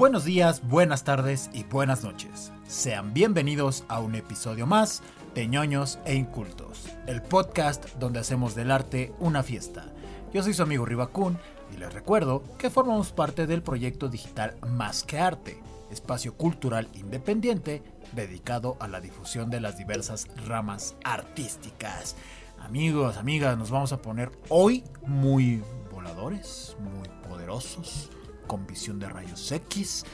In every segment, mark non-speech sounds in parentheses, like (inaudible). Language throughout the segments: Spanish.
Buenos días, buenas tardes y buenas noches. Sean bienvenidos a un episodio más de ñoños e incultos, el podcast donde hacemos del arte una fiesta. Yo soy su amigo Ribacún y les recuerdo que formamos parte del proyecto digital Más que Arte, espacio cultural independiente dedicado a la difusión de las diversas ramas artísticas. Amigos, amigas, nos vamos a poner hoy muy voladores, muy poderosos, con visión de rayos X.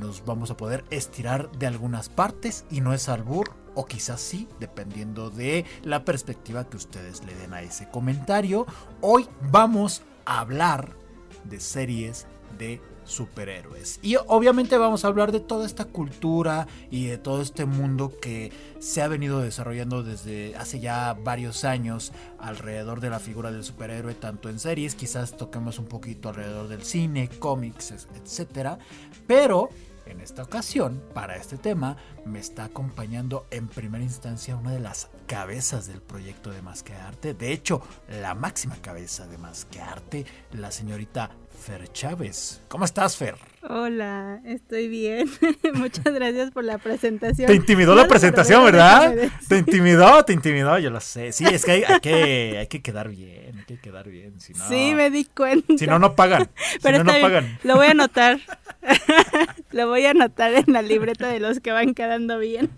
Nos vamos a poder estirar de algunas partes y no es albur, o quizás sí, dependiendo de la perspectiva que ustedes le den a ese comentario. Hoy vamos a hablar de series de superhéroes. Y obviamente vamos a hablar de toda esta cultura y de todo este mundo que se ha venido desarrollando desde hace ya varios años alrededor de la figura del superhéroe, tanto en series, quizás toquemos un poquito alrededor del cine, cómics, etcétera, pero en esta ocasión, para este tema, me está acompañando en primera instancia una de las cabezas del proyecto de Más que Arte. De hecho, la máxima cabeza de Más que Arte, la señorita Fer Chávez. ¿Cómo estás, Fer? Hola, estoy bien. (laughs) Muchas gracias por la presentación. Te intimidó la presentación, ¿verdad? Te intimidó, te intimidó, yo lo sé. Sí, es que hay, que, hay que quedar bien, hay que quedar bien. Si no, sí, me di cuenta. Si no, no pagan. (laughs) Pero si no, no pagan. Lo voy a anotar. (laughs) lo voy a anotar en la libreta de los que van quedando bien.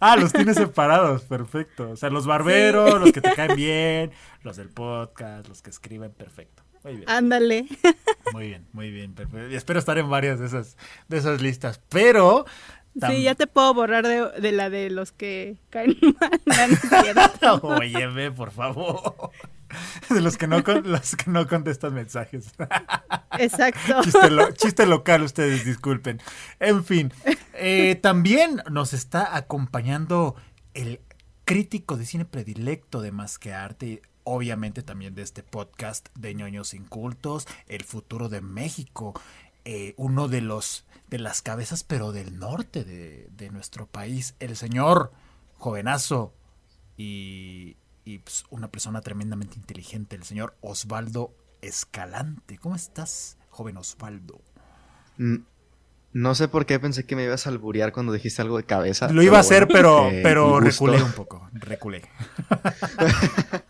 Ah, los tienes separados, perfecto. O sea, los barberos, los que te caen bien, los del podcast, los que escriben, perfecto. Muy bien. Ándale. Muy bien, muy bien, perfecto. Y espero estar en varias de esas, de esas listas. Pero. Sí, ya te puedo borrar de, la de los que caen (laughs) mal. (laughs) Óyeme, por favor. De los que no, los que no contestan mensajes. Exacto. Chiste, local, ustedes disculpen. En fin, eh, también nos está acompañando el crítico de cine predilecto de Más que Arte, obviamente también de este podcast de ñoños incultos, El futuro de México, eh, uno de los de las cabezas pero del norte de, de nuestro país, el señor jovenazo y, y pues, una persona tremendamente inteligente, el señor Osvaldo Escalante. ¿Cómo estás, joven Osvaldo? Mm, no sé por qué pensé que me ibas a alburear cuando dijiste algo de cabeza. Lo iba a hacer, pero, eh, pero reculé un poco, reculé. (laughs)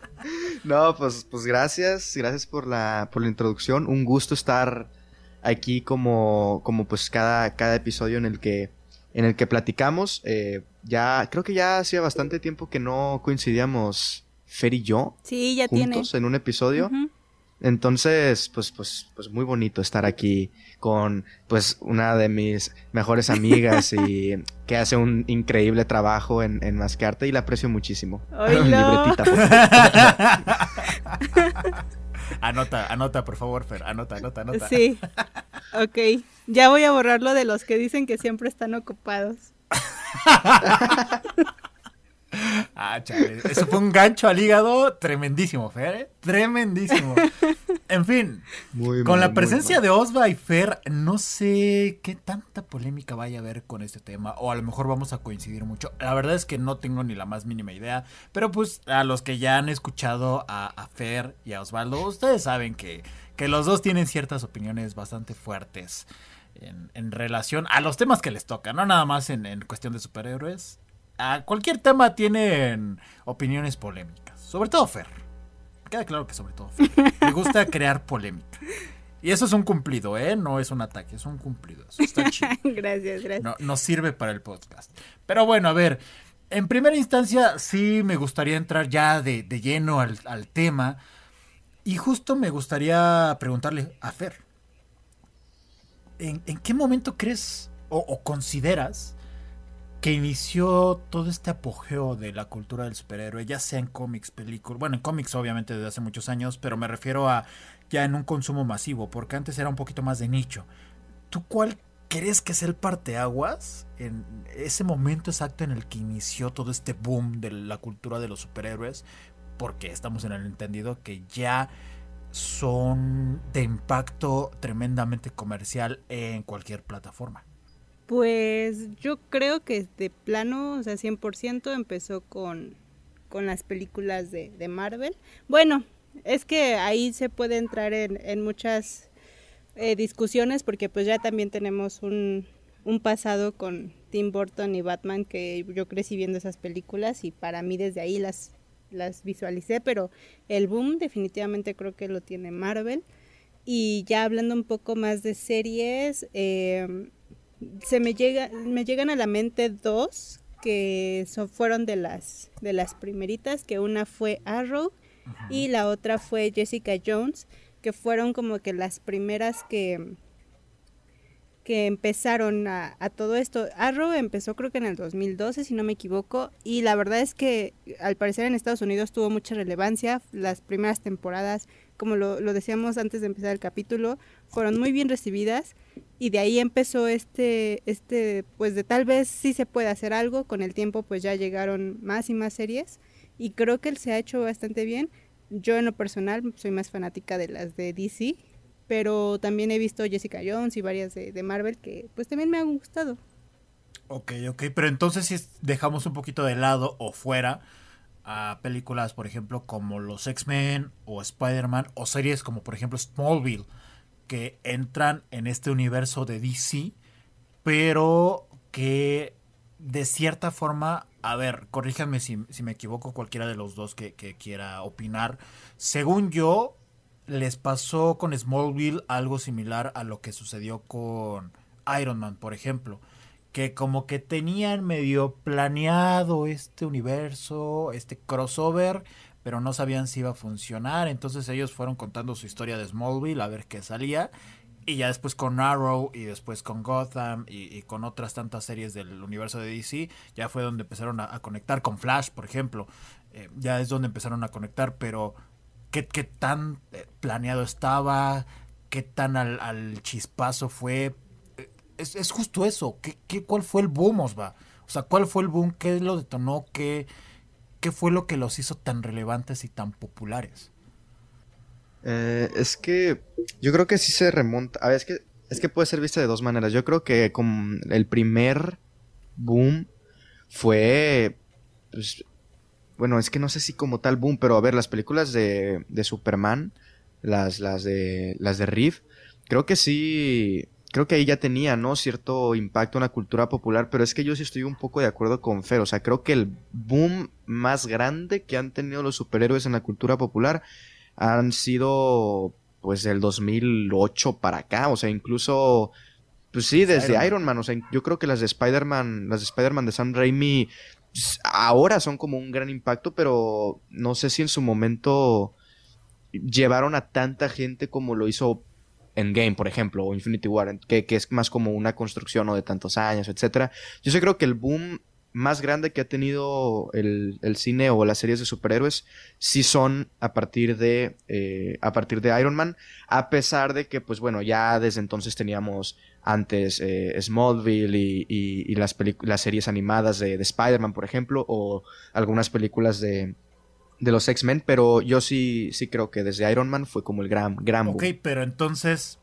No, pues, pues gracias, gracias por la, por la introducción. Un gusto estar aquí como, como pues cada, cada episodio en el que, en el que platicamos. Eh, ya, creo que ya hacía bastante tiempo que no coincidíamos Fer y yo. Sí, ya juntos en un episodio. Entonces, pues, pues, pues muy bonito estar aquí con pues una de mis mejores amigas y (laughs) que hace un increíble trabajo en, en Mascarte y la aprecio muchísimo. (laughs) Libretita. (laughs) anota, anota, por favor, Fer, anota, anota, anota. Sí. Ok. Ya voy a borrarlo de los que dicen que siempre están ocupados. Ah, chale. Eso fue un gancho al hígado tremendísimo, Fer. ¿eh? Tremendísimo. En fin, con la presencia de Osva y Fer, no sé qué tanta polémica vaya a haber con este tema. O a lo mejor vamos a coincidir mucho. La verdad es que no tengo ni la más mínima idea. Pero pues a los que ya han escuchado a, Fer y a Osvaldo, ustedes saben que, que los dos tienen ciertas opiniones bastante fuertes. En, relación a los temas que les tocan, no nada más en, en cuestión de superhéroes, a cualquier tema tienen opiniones polémicas. Sobre todo Fer. Queda claro que sobre todo Fer. Me gusta (laughs) crear polémica. Y eso es un cumplido, ¿eh? No es un ataque, es un cumplido. Eso está chido. (laughs) gracias, gracias. No, nos sirve para el podcast. Pero bueno, a ver. En primera instancia, sí me gustaría entrar ya de, lleno al, tema. Y justo me gustaría preguntarle a Fer. ¿En, qué momento crees o consideras que inició todo este apogeo de la cultura del superhéroe, ya sea en cómics, películas, bueno, en cómics obviamente desde hace muchos años, pero me refiero a ya en un consumo masivo, porque antes era un poquito más de nicho. ¿Tú cuál crees que es el parteaguas en ese momento exacto en el que inició todo este boom de la cultura de los superhéroes? Porque estamos en el entendido que ya son de impacto tremendamente comercial en cualquier plataforma. Pues yo creo que de plano, o sea, 100% empezó con, con las películas de, de, Marvel. Bueno, Es que ahí se puede entrar en, en muchas eh, discusiones porque pues ya también tenemos un, un pasado con Tim Burton y Batman que yo crecí viendo esas películas y para mí desde ahí las, las visualicé, pero el boom definitivamente creo que lo tiene Marvel. Y ya hablando un poco más de series, eh, se me llega, me llegan a la mente dos que fueron de las de las primeritas, que una fue Arrow y la otra fue Jessica Jones, que fueron como que las primeras que que empezaron a, todo esto. Arrow empezó creo que en el 2012, si no me equivoco, y la verdad es que al parecer en Estados Unidos tuvo mucha relevancia. Las primeras temporadas, como lo, lo decíamos antes de empezar el capítulo, fueron muy bien recibidas y de ahí empezó este, este, pues de tal vez sí se puede hacer algo, con el tiempo pues ya llegaron más y más series y creo que él se ha hecho bastante bien. Yo en lo personal soy más fanática de las de DC pero también he visto Jessica Jones y varias de, Marvel que pues también me han gustado. Ok, ok, pero entonces si dejamos un poquito de lado o fuera a películas, por ejemplo, como los X-Men o Spider-Man o series como por ejemplo Smallville, que entran en este universo de DC, pero que de cierta forma, a ver, corríjanme si, me equivoco cualquiera de los dos que, que quiera opinar, según yo, les pasó con Smallville algo similar a lo que sucedió con Iron Man, por ejemplo. Que como que tenían medio planeado este universo, este crossover, pero no sabían si iba a funcionar. Entonces ellos fueron contando su historia de Smallville a ver qué salía. Y ya después con Arrow y después con Gotham y, con otras tantas series del universo de DC, ya fue donde empezaron a, conectar con Flash, por ejemplo. Eh, ya es donde empezaron a conectar, pero qué, qué tan eh, planeado estaba, qué tan al, chispazo fue. Eh, es, es, justo eso. ¿Qué, qué, cuál fue el boom, Osva? O sea, ¿cuál fue el boom? ¿Qué lo detonó? ¿Qué, qué fue lo que los hizo tan relevantes y tan populares? Eh, es que yo creo que sí se remonta. A ver, es que, es que puede ser vista de dos maneras. Yo creo que con el primer boom fue pues, bueno, es que no sé si como tal boom, pero a ver, las películas de, de Superman, las, las de las de Riff, creo que sí, creo que ahí ya tenía, ¿no? Cierto impacto en la cultura popular, pero es que yo sí estoy un poco de acuerdo con Fer, o sea, creo que el boom más grande que han tenido los superhéroes en la cultura popular han sido pues del 2008 para acá, o sea, incluso pues sí, desde Iron Man. o sea, yo creo que las de Spider-Man, las de Spider-Man de Sam Raimi ahora son como un gran impacto, pero no sé si en su momento llevaron a tanta gente como lo hizo Endgame, por ejemplo, o Infinity War, que, es más como una construcción ¿no? de tantos años, etcétera. Yo sí creo que el boom más grande que ha tenido el, cine o las series de superhéroes sí son a partir de eh, a partir de Iron Man a pesar de que pues bueno ya desde entonces teníamos antes eh, Smallville y, las, las series animadas de, Spider-Man por ejemplo o algunas películas de, de los X-Men pero yo sí sí creo que desde Iron Man fue como el gran gran Ok, pero entonces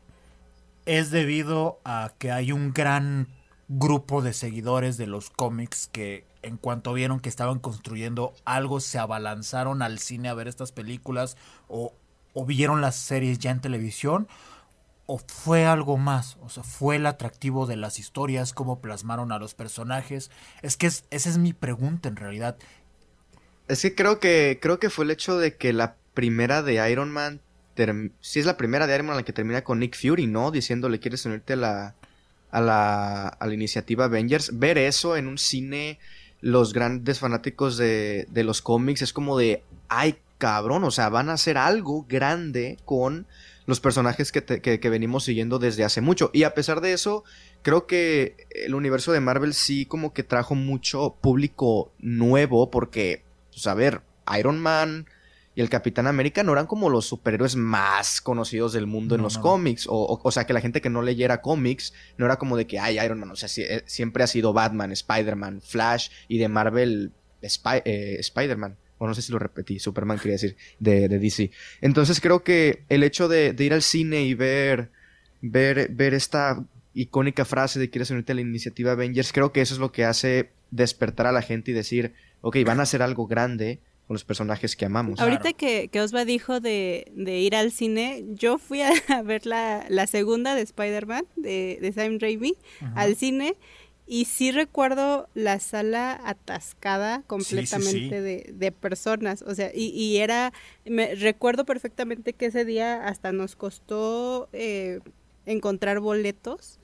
es debido a que hay un gran grupo de seguidores de los cómics que en cuanto vieron que estaban construyendo algo se abalanzaron al cine a ver estas películas o, vieron las series ya en televisión o fue algo más, o sea, fue el atractivo de las historias, cómo plasmaron a los personajes. Es que esa es mi pregunta en realidad. Es que creo que creo que fue el hecho de que la primera de Iron Man si es la primera de Iron Man la que termina con Nick Fury, ¿no? Diciéndole, ¿quieres unirte a la a la, a la iniciativa Avengers, ver eso en un cine, los grandes fanáticos de, de los cómics, es como de, ay cabrón, o sea, van a hacer algo grande con los personajes que, que, venimos siguiendo desde hace mucho. Y a pesar de eso, creo que el universo de Marvel sí como que trajo mucho público nuevo porque, pues a ver, Iron Man, y el Capitán América no eran como los superhéroes más conocidos del mundo en los cómics. O, o, sea, que la gente que no leyera cómics no era como de que, ay, Iron Man. O sea, eh, siempre ha sido Batman, Spider-Man, Flash y de Marvel, eh, Spider-Man. O no sé si lo repetí, Superman quería decir, de, de DC. Entonces creo que el hecho de, de, ir al cine y ver, ver, ver esta icónica frase de quieres unirte a la iniciativa Avengers, creo que eso es lo que hace despertar a la gente y decir, ok, van a hacer algo grande los personajes que amamos. Ahorita que, que Osva dijo de, ir al cine, yo fui a, (laughs) ver la, segunda de Spider-Man, de, de Sam Raimi, al cine. Y sí recuerdo la sala atascada completamente De, personas. O sea, y, y, era, me recuerdo perfectamente que ese día hasta nos costó eh, encontrar boletos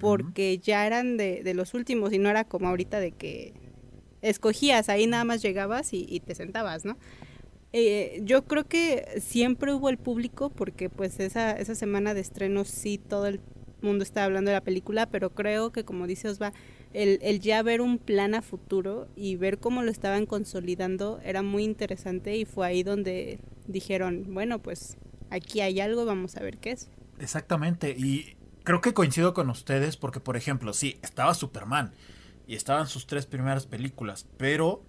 porque ya eran de, de, los últimos y no era como ahorita de que escogías, ahí nada más llegabas y, te sentabas, ¿no? Eh, yo creo que siempre hubo el público porque pues esa, esa semana de estreno sí todo el mundo estaba hablando de la película, pero creo que como dice Osva, el, el ya ver un plan a futuro y ver cómo lo estaban consolidando era muy interesante y fue ahí donde dijeron, bueno, pues aquí hay algo, vamos a ver qué es. Exactamente, y creo que coincido con ustedes porque, por ejemplo, sí, estaba Superman y estaban sus tres primeras películas, pero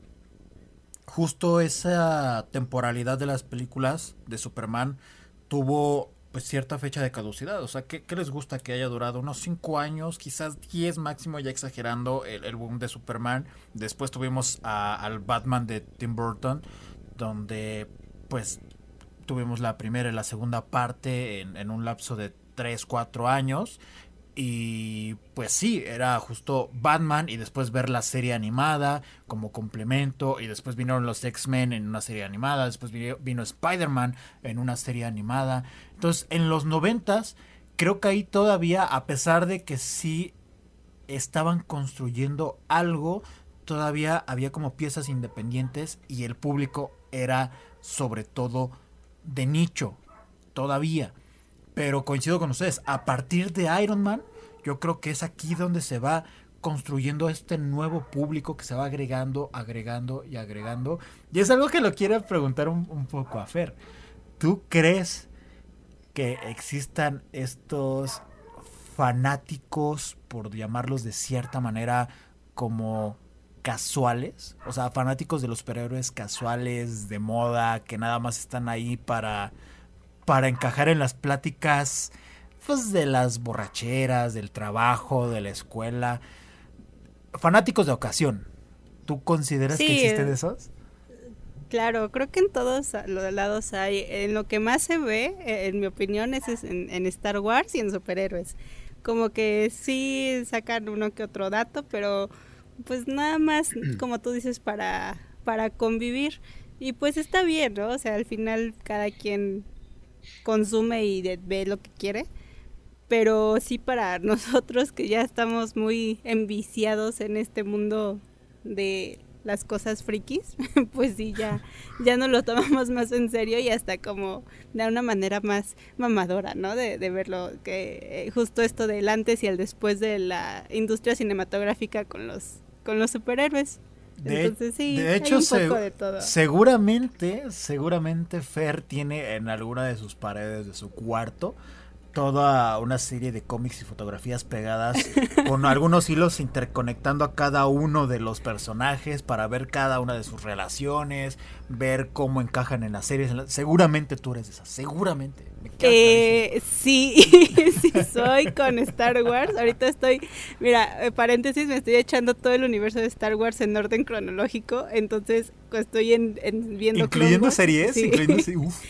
justo esa temporalidad de las películas de Superman tuvo pues cierta fecha de caducidad. O sea, ¿qué, les gusta que haya durado? Unos cinco años, quizás 10 máximo, ya exagerando el, boom de Superman. Después tuvimos al Batman de Tim Burton, donde pues tuvimos la primera y la segunda parte en, en un lapso de 3, 4 años. Y pues sí, era justo Batman y después ver la serie animada como complemento y después vinieron los X-Men en una serie animada, después vino, Spider-Man en una serie animada. Entonces en los noventas creo que ahí todavía, a pesar de que sí estaban construyendo algo, todavía había como piezas independientes y el público era sobre todo de nicho, todavía. Pero coincido con ustedes, a partir de Iron Man, yo creo que es aquí donde se va construyendo este nuevo público que se va agregando, agregando y agregando. Y es algo que lo quiero preguntar un, poco a Fer. ¿Tú crees que existan estos fanáticos, por llamarlos de cierta manera, como casuales? O sea, fanáticos de los superhéroes casuales, de moda, que nada más están ahí para para encajar en las pláticas pues de las borracheras, del trabajo, de la escuela. Fanáticos de ocasión. ¿Tú consideras que existen eh, esos? Claro, creo que en todos los lados hay. En lo que más se ve, eh, en mi opinión, es en, Star Wars y en superhéroes. Como que sí sacan uno que otro dato, pero pues nada más, (clears throat) como tú dices, para, para convivir. Y pues está bien, ¿no? O sea, al final cada quien consume y ve lo que quiere. Pero sí para (laughs) nosotros que ya estamos muy enviciados en este mundo de las cosas frikis, (laughs) pues sí, ya, ya nos lo tomamos (laughs) más en serio y hasta como de una manera más mamadora, ¿no? De, de verlo, que eh, justo esto del antes y el después de la industria cinematográfica con los, con los superhéroes. De, Entonces, sí, de hecho, seguramente, seguramente Fer tiene en alguna de sus paredes de su cuarto toda una serie de cómics y fotografías pegadas (laughs) con algunos hilos interconectando a cada uno de los personajes para ver cada una de sus relaciones, ver cómo encajan en las series. Seguramente tú eres de esas, seguramente. Eh, sí, (laughs) sí soy con Star Wars. Ahorita estoy, mira, eh, paréntesis, me estoy echando todo el universo de Star Wars en orden cronológico, entonces estoy en, viendo... ¿Incluyendo series?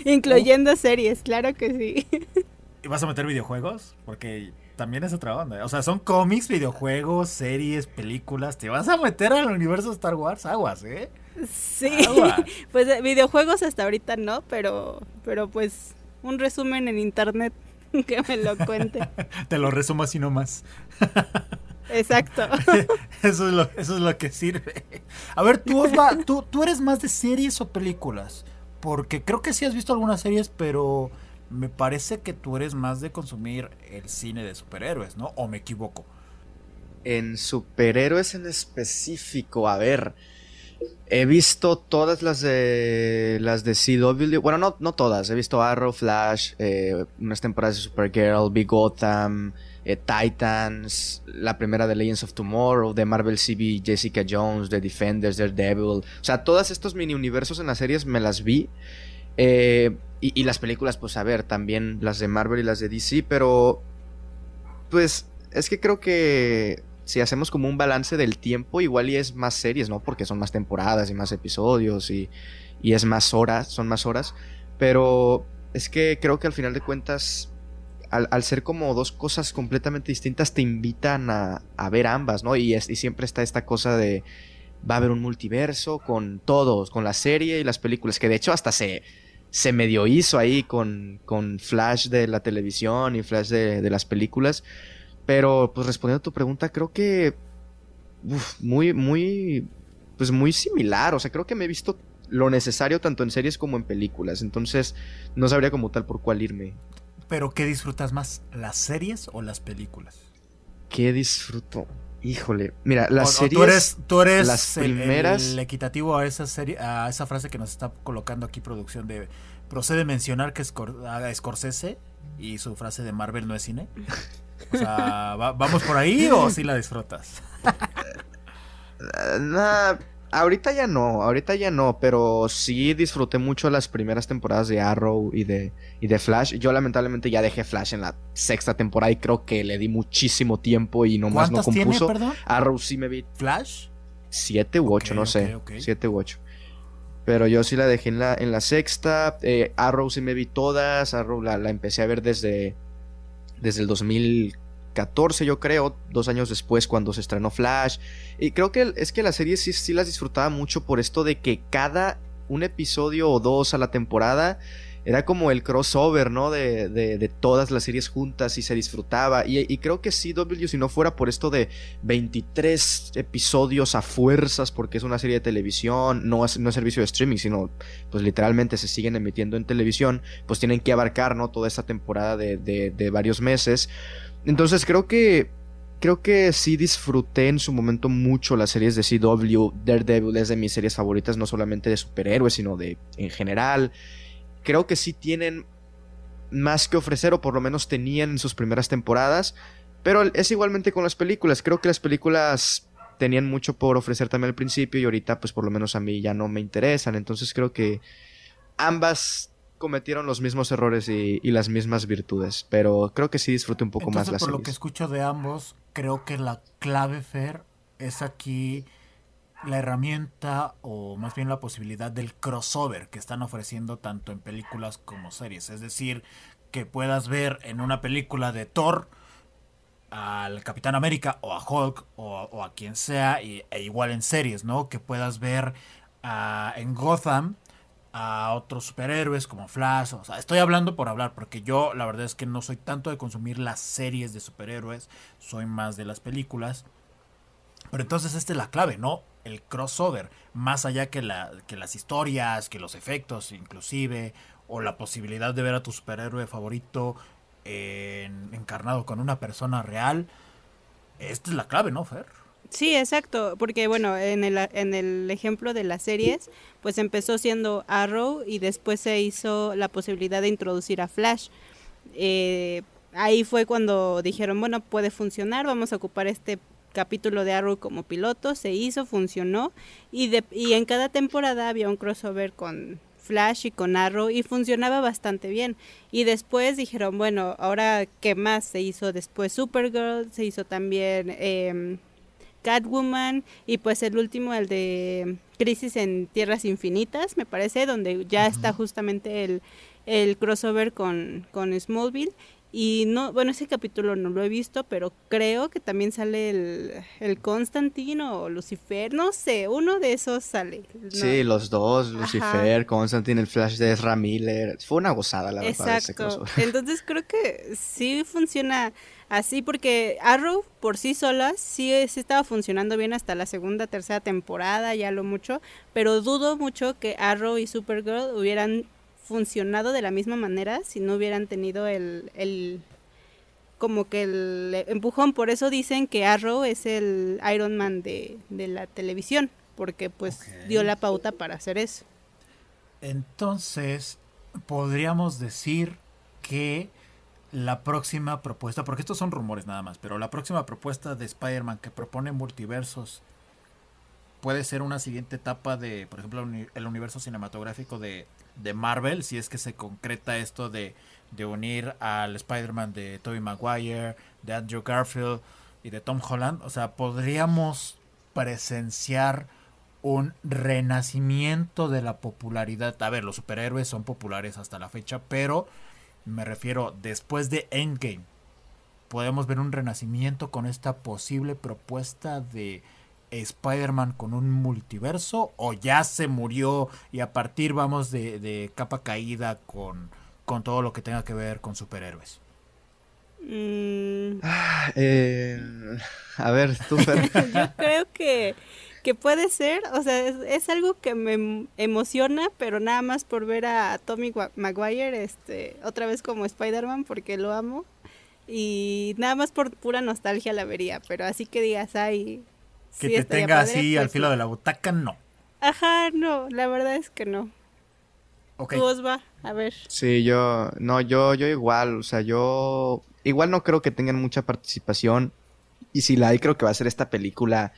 Incluyendo (laughs) series, claro que sí. ¿Y vas a meter videojuegos? Porque también es otra onda. O sea, son cómics, videojuegos, series, películas. ¿Te vas a meter al universo Star Wars? Aguas, ¿eh? Sí. (laughs) pues eh, videojuegos hasta ahorita no, pero, pero pues un resumen en internet (laughs) que me lo cuente. (laughs) Te lo resumo así nomás. Exacto. Eso es, lo, eso es lo que sirve. A ver, tú, tú, tú eres más de series o películas. Porque creo que sí has visto algunas series, pero me parece que tú eres más de consumir el cine de superhéroes, ¿no? ¿O me equivoco? En superhéroes en específico, a ver. He visto todas las de las de CW. Bueno, no, no todas. He visto Arrow, Flash, eh, unas temporadas de Supergirl, Big Gotham, eh, Titans, la primera de Legends of Tomorrow, de Marvel CB, Jessica Jones, The Defenders, Daredevil. O sea, todos estos mini universos en las series me las vi. Eh, y, las películas, pues a ver, también las de Marvel y las de DC, pero pues es que creo que si hacemos como un balance del tiempo, igual y es más series, ¿no? Porque son más temporadas y más episodios y, y es más horas, son más horas, pero es que creo que al final de cuentas, al, ser como dos cosas completamente distintas, te invitan a, ver ambas, ¿no? Y, y siempre está esta cosa de, va a haber un multiverso con todos, con la serie y las películas, que de hecho hasta se, se medio hizo ahí con, con Flash de la televisión y Flash de, las películas. Pero pues respondiendo a tu pregunta, creo que muy, muy, pues muy similar. O sea, creo que me he visto lo necesario tanto en series como en películas. Entonces, no sabría como tal por cuál irme. Pero, ¿qué disfrutas más? ¿Las series o las películas? ¿Qué disfruto? Híjole, mira, las series. tú eres, tú eres las primeras... el, equitativo a esa serie, a esa frase que nos está colocando aquí producción de procede mencionar que haga Scorsese y su frase de Marvel no es cine. O sea, (laughs) ¿vamos por ahí o si la disfrutas? (laughs) nah, Ahorita ya no, ahorita ya no, pero sí disfruté mucho las primeras temporadas de Arrow y de, y de Flash. Yo lamentablemente ya dejé Flash en la sexta temporada y creo que le di muchísimo tiempo y nomás no compuso. perdón? Arrow sí me vi. ¿Flash? Siete u ocho, no sé. Siete u ocho. Pero yo sí la dejé en la, en la sexta. Eh, Arrow sí me vi todas. Arrow la, la empecé a ver desde, desde el 2000 14, yo creo, dos años después cuando se estrenó Flash. Y creo que es que la serie sí, sí las disfrutaba mucho por esto de que cada un episodio o dos a la temporada era como el crossover, ¿no? De, de, todas las series juntas y se disfrutaba. Y, creo que CW, si no fuera por esto de 23 episodios a fuerzas, porque es una serie de televisión, no es, no es servicio de streaming, sino pues literalmente se siguen emitiendo en televisión, pues tienen que abarcar, ¿no? Toda esta temporada de, de varios meses. Entonces creo que creo que sí disfruté en su momento mucho las series de CW. Daredevil es de mis series favoritas, no solamente de superhéroes, sino de en general. Creo que sí tienen más que ofrecer, o por lo menos tenían en sus primeras temporadas. Pero es igualmente con las películas. Creo que las películas tenían mucho por ofrecer también al principio y ahorita pues por lo menos a mí ya no me interesan. Entonces creo que ambas cometieron los mismos errores y, las mismas virtudes, pero creo que sí disfruté un poco más la por lo que escucho de ambos, creo que la clave, Fer, es aquí la herramienta o más bien la posibilidad del crossover que están ofreciendo tanto en películas como series. Es decir, que puedas ver en una película de Thor al Capitán América o a Hulk o, a quien sea, y, e igual en series, ¿no? Que puedas ver ah, en Gotham a otros superhéroes como Flash. O sea, estoy hablando por hablar, porque yo la verdad es que no soy tanto de consumir las series de superhéroes, soy más de las películas. Pero entonces esta es la clave, ¿no? El crossover, más allá que, la, que las historias, que los efectos inclusive, o la posibilidad de ver a tu superhéroe favorito encarnado con una persona real. Esta es la clave, ¿no, Fer? Sí, exacto, porque bueno, en el, en el ejemplo de las series, pues empezó siendo Arrow y después se hizo la posibilidad de introducir a Flash. Eh, ahí fue cuando dijeron, bueno, puede funcionar, vamos a ocupar este capítulo de Arrow como piloto, se hizo, funcionó y, de, y en cada temporada había un crossover con Flash y con Arrow y funcionaba bastante bien. Y después dijeron, bueno, ahora qué más se hizo después Supergirl, se hizo también... Eh, Catwoman y pues el último, el de Crisis en Tierras Infinitas, me parece, donde ya está justamente el, el crossover con, con Smallville. Y no, bueno, ese capítulo no lo he visto, pero creo que también sale el, el Constantino o Lucifer, no sé, uno de esos sale. Sí, los dos, Lucifer, Constantine, el Flash de Ezra Miller. Fue una gozada, la verdad. Exacto. (laughs) Entonces creo que sí funciona así porque Arrow por sí sola sí, sí estaba funcionando bien hasta la segunda, tercera temporada, ya lo mucho, pero dudo mucho que Arrow y Supergirl hubieran funcionado de la misma manera si no hubieran tenido el, el como que el empujón. Por eso dicen que Arrow es el Iron Man de, de la televisión, porque pues dio la pauta para hacer eso. Entonces, podríamos decir que la próxima propuesta, porque estos son rumores nada más, pero la próxima propuesta de Spider-Man que propone multiversos puede ser una siguiente etapa de, por ejemplo, el universo cinematográfico de, de Marvel, si es que se concreta esto de, de unir al Spider-Man de Tobey Maguire, de Andrew Garfield y de Tom Holland. O sea, podríamos presenciar un renacimiento de la popularidad. A ver, los superhéroes son populares hasta la fecha, pero me refiero después de Endgame. Podemos ver un renacimiento con esta posible propuesta de Spider-Man con un multiverso o ya se murió y a partir vamos de, de capa caída con, con todo lo que tenga que ver con superhéroes. Mm, Ah, eh, a ver, tú, Fer. (laughs) yo creo que, que puede ser, o sea, es, es algo que me em- emociona, pero nada más por ver a Tommy Maguire este, otra vez como Spider-Man, porque lo amo. Y nada más por pura nostalgia la vería, pero así que digas, ay. Que sí te tenga padre, así al pues filo sí. de la butaca, no. Ajá, no, la verdad es que no. Ok. Tú, Osva, a ver. Sí, yo, no, yo, yo igual, o sea, yo igual no creo que tengan mucha participación y si la hay creo que va a ser esta película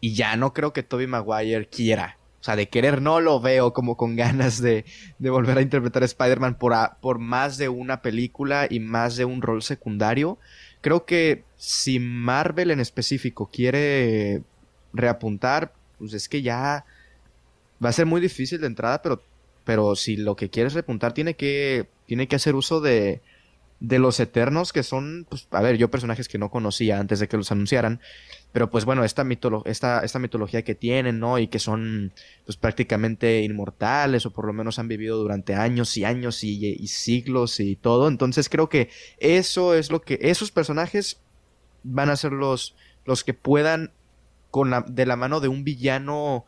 y ya no creo que Toby Maguire quiera, o sea, de querer no lo veo como con ganas de, de volver a interpretar a Spider-Man por, a- por más de una película y más de un rol secundario. Creo que si Marvel en específico quiere reapuntar, pues es que ya va a ser muy difícil de entrada, pero pero si lo que quieres repuntar tiene que tiene que hacer uso de de los eternos que son pues a ver yo personajes que no conocía antes de que los anunciaran pero pues bueno esta mitolo esta esta mitología que tienen no y que son pues prácticamente inmortales o por lo menos han vivido durante años y años y, y siglos y todo. Entonces creo que eso es lo que esos personajes van a ser los los que puedan con la, de la mano de un villano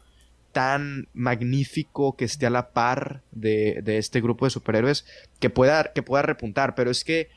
tan magnífico que esté a la par de, de este grupo de superhéroes que pueda, que pueda repuntar. Pero es que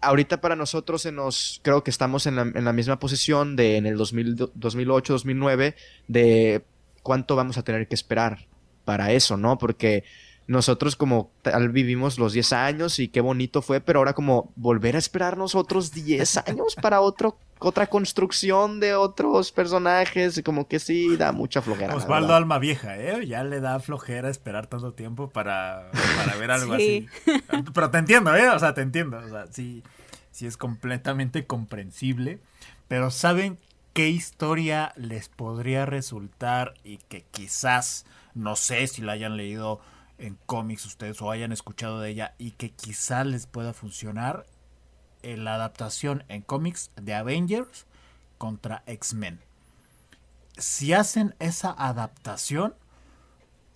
ahorita para nosotros se nos, creo que estamos en la, en la misma posición de en el 2000 2008, 2009, de cuánto vamos a tener que esperar para eso, ¿no? Porque nosotros como tal vivimos los 10 años y qué bonito fue, pero ahora como volver a esperarnos otros 10 (laughs) años para otro, otra construcción de otros personajes, como que sí da mucha flojera. Osvaldo verdad. Alma Vieja, ¿eh? Ya le da flojera esperar tanto tiempo para, para ver algo Sí. así. Pero te entiendo, ¿eh? O sea, te entiendo. O sea, sí, sí es completamente comprensible. Pero ¿saben qué historia les podría resultar y que quizás, no sé si la hayan leído en cómics ustedes o hayan escuchado de ella y que quizás les pueda funcionar? En la adaptación en cómics de Avengers contra X-Men si hacen esa adaptación,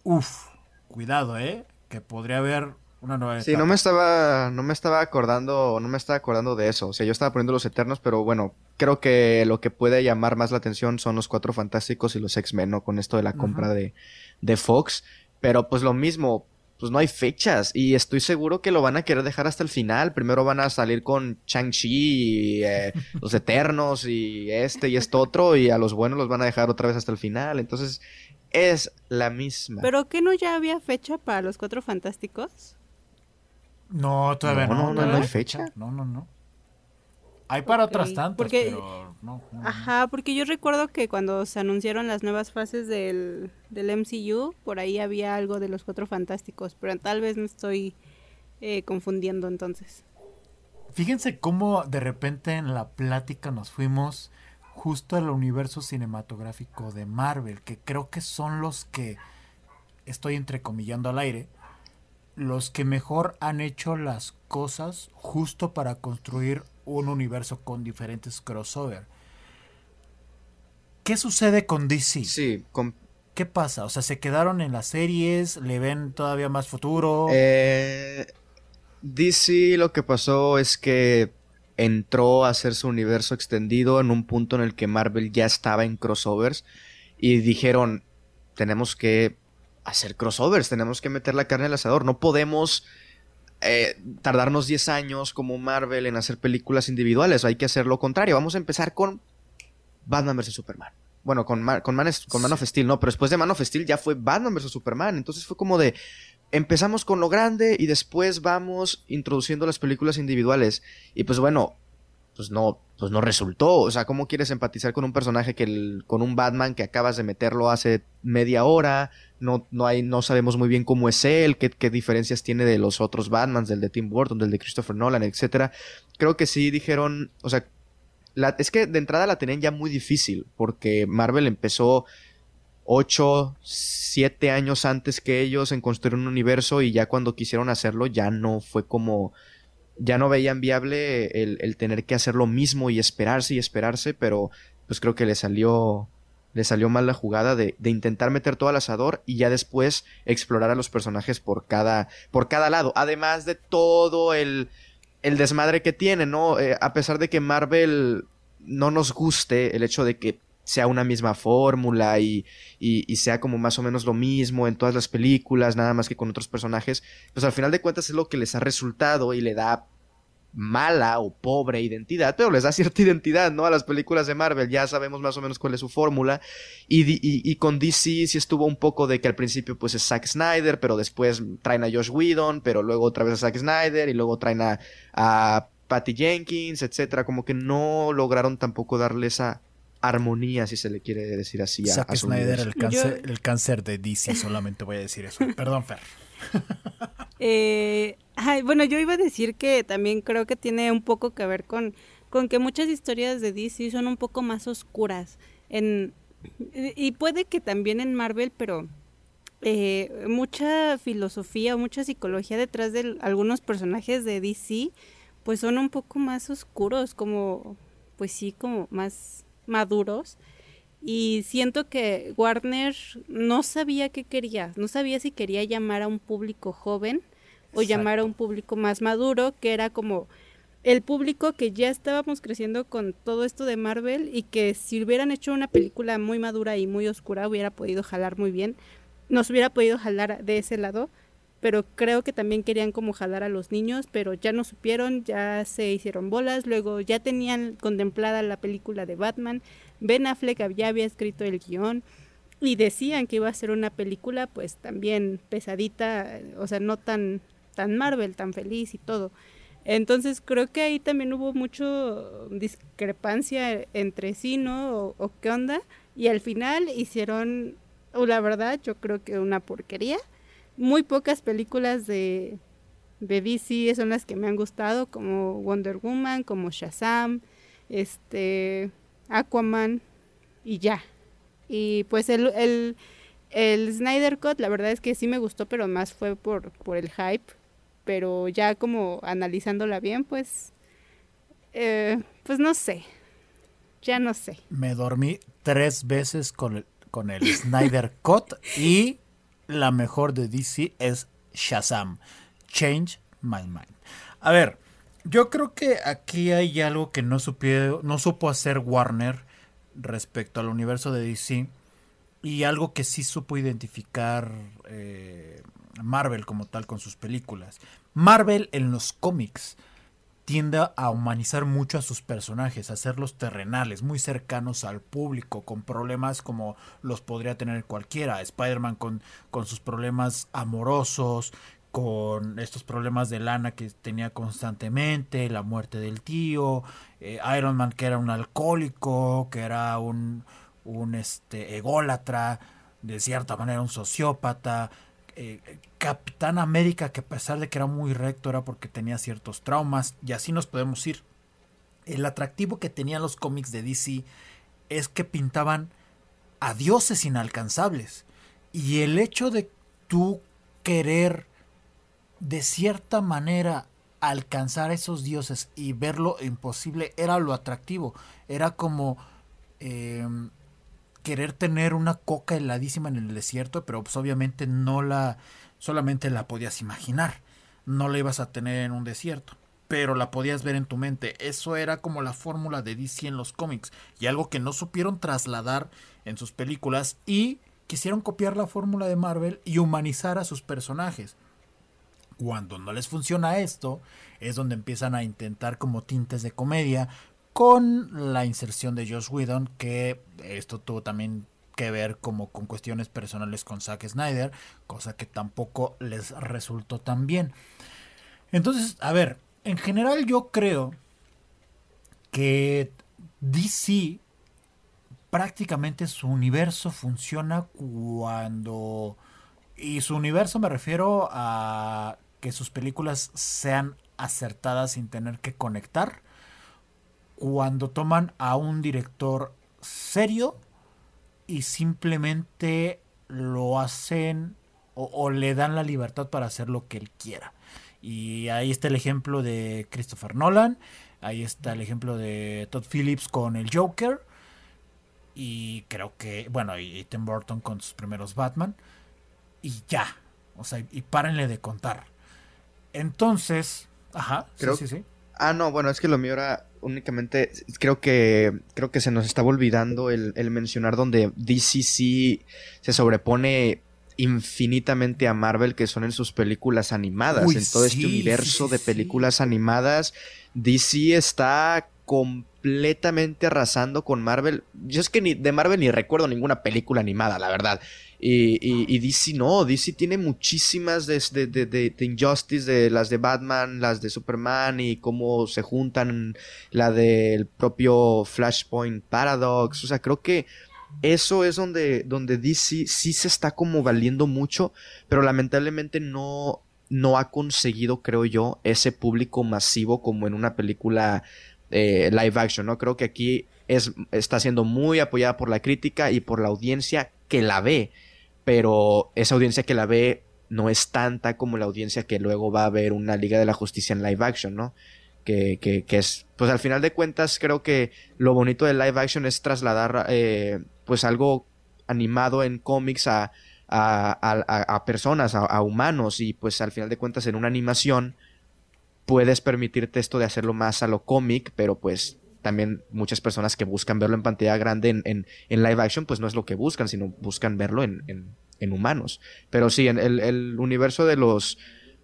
uff, cuidado, eh, que podría haber una nueva Sí, etapa. no me estaba, no me estaba acordando, no me estaba acordando de eso. O sea, yo estaba poniendo los Eternos, pero bueno, creo que lo que puede llamar más la atención son los Cuatro Fantásticos y los X-Men, ¿no? Con esto de la compra de, de Fox. Pero pues lo mismo, pues no hay fechas y estoy seguro que lo van a querer dejar hasta el final. Primero van a salir con Shang-Chi y eh, (laughs) los Eternos y este y esto otro y a los buenos los van a dejar otra vez hasta el final. Entonces es la misma. ¿Pero que no ya había fecha para los Cuatro Fantásticos? No, todavía No, no. no no hay fecha. No, no, no. Hay para otras tantas, porque- pero no. no, no. Ajá, porque yo recuerdo que cuando se anunciaron las nuevas fases del, del MCU, por ahí había algo de los Cuatro Fantásticos, pero tal vez me estoy eh, confundiendo entonces. Fíjense cómo de repente en la plática nos fuimos justo al universo cinematográfico de Marvel, que creo que son los que estoy entrecomillando al aire, los que mejor han hecho las cosas justo para construir un universo con diferentes crossover. ¿Qué sucede con DC? Sí, con ¿Qué pasa? O sea, se quedaron en las series, le ven todavía más futuro. Eh, DC lo que pasó es que entró a hacer su universo extendido en un punto en el que Marvel ya estaba en crossovers y dijeron, tenemos que hacer crossovers, tenemos que meter la carne al asador, no podemos eh, tardarnos 10 años como Marvel en hacer películas individuales, hay que hacer lo contrario, vamos a empezar con Batman vs. Superman. Bueno, con, Ma- con, Man, con Man of Steel, no, pero después de Man of Steel ya fue Batman vs. Superman, entonces fue como de, empezamos con lo grande y después vamos introduciendo las películas individuales. Y pues bueno, pues no, pues no resultó. O sea, ¿cómo quieres empatizar con un personaje que el- con un Batman que acabas de meterlo hace media hora? No, no hay, no sabemos muy bien cómo es él, qué, qué diferencias tiene de los otros Batmans, del de Tim Burton, del de Christopher Nolan, etcétera. Creo que sí dijeron, o sea, es que de entrada la tenían ya muy difícil, porque Marvel empezó ocho, siete años antes que ellos en construir un universo y ya cuando quisieron hacerlo ya no fue como ya no veían viable el, el, tener que hacer lo mismo y esperarse y esperarse, pero pues creo que le salió le salió mal la jugada de, de, intentar meter todo al asador y ya después explorar a los personajes por cada por cada lado, además de todo el el desmadre que tiene, ¿no? Eh, a pesar de que Marvel no nos guste el hecho de que sea una misma fórmula y, y, sea como más o menos lo mismo en todas las películas, nada más que con otros personajes, pues al final de cuentas es lo que les ha resultado y le da mala o pobre identidad, pero les da cierta identidad, ¿no? A las películas de Marvel, ya sabemos más o menos cuál es su fórmula. Y, y, con DC sí estuvo un poco de que al principio pues es Zack Snyder, pero después traen a Josh Whedon, pero luego otra vez a Zack Snyder y luego traen a, a Patty Jenkins, etcétera. Como que no lograron tampoco darle esa armonía, si se le quiere decir así. A, Zack Snyder, el cáncer, el cáncer de DC, solamente voy a decir eso. Perdón, Fer. (laughs) eh, bueno, yo iba a decir que también creo que tiene un poco que ver con, con que muchas historias de DC son un poco más oscuras. En, y puede que también en Marvel, pero eh, mucha filosofía o mucha psicología detrás de algunos personajes de DC, pues son un poco más oscuros, como, pues sí, como más maduros. Y siento que Warner no sabía qué quería, no sabía si quería llamar a un público joven o llamar a un público más maduro, que era como el público que ya estábamos creciendo con todo esto de Marvel y que si hubieran hecho una película muy madura y muy oscura hubiera podido jalar muy bien, nos hubiera podido jalar de ese lado, pero creo que también querían como jalar a los niños, pero ya no supieron, ya se hicieron bolas, luego ya tenían contemplada la película de Batman, Ben Affleck ya había escrito el guion y decían que iba a ser una película pues también pesadita, o sea, no tan, tan Marvel, tan feliz y todo. Entonces creo que ahí también hubo mucho discrepancia entre sí, ¿no? O, o qué onda. Y al final hicieron, la verdad, yo creo que una porquería. Muy pocas películas de, de DC son las que me han gustado, como Wonder Woman, como Shazam, este, Aquaman y ya. Y pues el, el, el Snyder Cut, la verdad es que sí me gustó, pero más fue por, por el hype. Pero ya como analizándola bien, pues, eh, pues no sé. Ya no sé. Me dormí tres veces con el, con el (laughs) Snyder Cut y la mejor de DC es Shazam. Change my mind. A ver, yo creo que aquí hay algo que no, no supo hacer Warner respecto al universo de DC y algo que sí supo identificar eh, Marvel como tal con sus películas. Marvel en los cómics tiende a humanizar mucho a sus personajes, a hacerlos terrenales, muy cercanos al público, con problemas como los podría tener cualquiera. Spider-Man con, con sus problemas amorosos, con estos problemas de lana que tenía constantemente, la muerte del tío, eh, Iron Man que era un alcohólico, que era un, un este, ególatra, de cierta manera un sociópata, eh, Capitán América que a pesar de que era muy recto era porque tenía ciertos traumas y así nos podemos ir. El atractivo que tenían los cómics de DC es que pintaban a dioses inalcanzables y el hecho de tú querer de cierta manera alcanzar a esos dioses y verlo imposible era lo atractivo. Era como em, querer tener una coca heladísima en el desierto, pero pues obviamente no la, solamente la podías imaginar. No la ibas a tener en un desierto, pero la podías ver en tu mente. Eso era como la fórmula de DC en los cómics y algo que no supieron trasladar en sus películas y quisieron copiar la fórmula de Marvel y humanizar a sus personajes. Cuando no les funciona esto, es donde empiezan a intentar como tintes de comedia con la inserción de Josh Whedon, que esto tuvo también que ver como con cuestiones personales con Zack Snyder, cosa que tampoco les resultó tan bien. Entonces, a ver, en general yo creo que DC prácticamente su universo funciona cuando... Y su universo me refiero a que sus películas sean acertadas sin tener que conectar. Cuando toman a un director serio y simplemente lo hacen o, le dan la libertad para hacer lo que él quiera. Y ahí está el ejemplo de Christopher Nolan, ahí está el ejemplo de Todd Phillips con el Joker, y creo que, bueno, y Tim Burton con sus primeros Batman, y ya, o sea, y párenle de contar. Entonces, ajá, creo, sí, sí, sí. Ah, no, bueno, es que lo mío era únicamente, creo que, creo que se nos estaba olvidando el, el mencionar donde DC sí se sobrepone infinitamente a Marvel que son en sus películas animadas. en todo este universo de películas animadas, DC está completamente arrasando con Marvel. Yo es que ni de Marvel ni recuerdo ninguna película animada, la verdad. Y, DC no, DC tiene muchísimas de, de, de, Injustice, de las de Batman, las de Superman y cómo se juntan, la del propio Flashpoint Paradox. O sea, creo que eso es donde, donde DC sí se está como valiendo mucho, pero lamentablemente no, no ha conseguido, creo yo, ese público masivo como en una película eh, live action, ¿no? Creo que aquí es, está siendo muy apoyada por la crítica y por la audiencia que la ve, pero esa audiencia que la ve no es tanta como la audiencia que luego va a ver una Liga de la Justicia en live action, ¿no? Que, que, que es, pues al final de cuentas creo que lo bonito de live action es trasladar eh, pues algo animado en cómics a, a, personas, a, humanos, y pues al final de cuentas en una animación puedes permitirte esto de hacerlo más a lo cómic, pero pues también muchas personas que buscan verlo en pantalla grande en, en, live action, pues no es lo que buscan, sino buscan verlo en, en, humanos. Pero sí, en el, el universo de los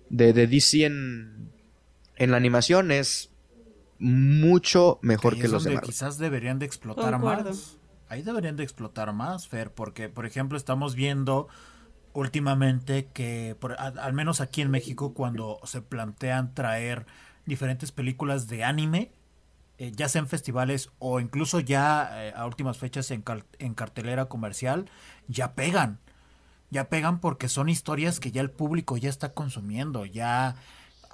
de, de DC en, en la animación es mucho mejor que, los de Quizás deberían de explotar más. Ahí deberían de explotar más, Fer, porque, por ejemplo, estamos viendo últimamente que, al, menos aquí en México, cuando se plantean traer diferentes películas de anime, eh, ya sea en festivales o incluso ya eh, a últimas fechas en, en cartelera comercial, ya pegan. Ya pegan porque son historias que ya el público ya está consumiendo. Ya,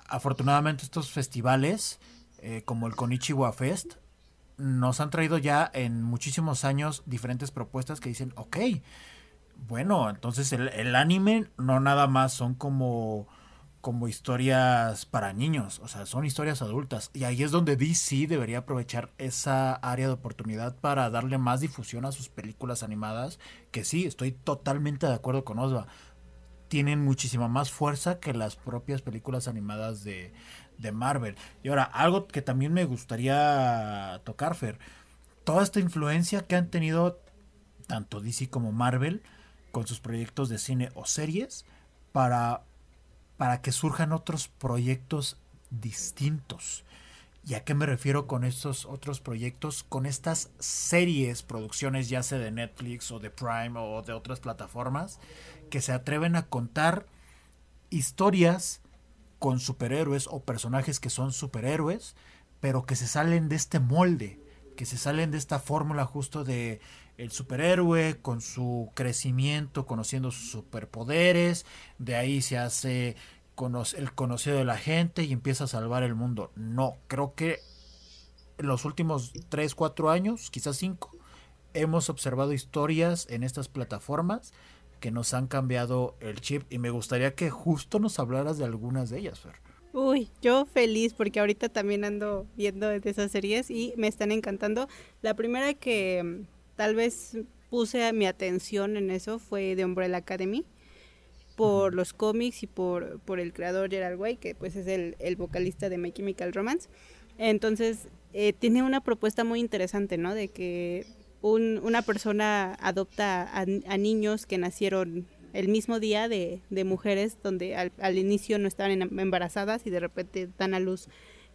afortunadamente, estos festivales, eh, como el Konichiwa Fest, nos han traído ya en muchísimos años diferentes propuestas que dicen, ok, bueno, entonces el, anime no nada más son como, como historias para niños, o sea, son historias adultas. Y ahí es donde DC debería aprovechar esa área de oportunidad para darle más difusión a sus películas animadas, que sí, estoy totalmente de acuerdo con Osva. Tienen muchísima más fuerza que las propias películas animadas de, de Marvel. Y ahora, algo que también me gustaría tocar, Fer, toda esta influencia que han tenido tanto DC como Marvel con sus proyectos de cine o series para, para que surjan otros proyectos distintos. ¿Y a qué me refiero con estos otros proyectos? Con estas series, producciones ya sea de Netflix o de Prime o de otras plataformas, que se atreven a contar historias con superhéroes o personajes que son superhéroes, pero que se salen de este molde, que se salen de esta fórmula justo de el superhéroe con su crecimiento, conociendo sus superpoderes, de ahí se hace el conocido de la gente y empieza a salvar el mundo. No, creo que en los últimos 3, 4 años, quizás 5, hemos observado historias en estas plataformas que nos han cambiado el chip y me gustaría que justo nos hablaras de algunas de ellas, Fer. Uy, yo feliz porque ahorita también ando viendo de esas series y me están encantando. La primera que tal vez puse mi atención en eso fue de Umbrella Academy por los cómics y por, por el creador Gerald Way, que pues es el, el vocalista de My Chemical Romance. Entonces, eh, tiene una propuesta muy interesante, ¿no? De que una persona adopta a, niños que nacieron el mismo día de, mujeres donde al, inicio no estaban embarazadas y de repente dan a luz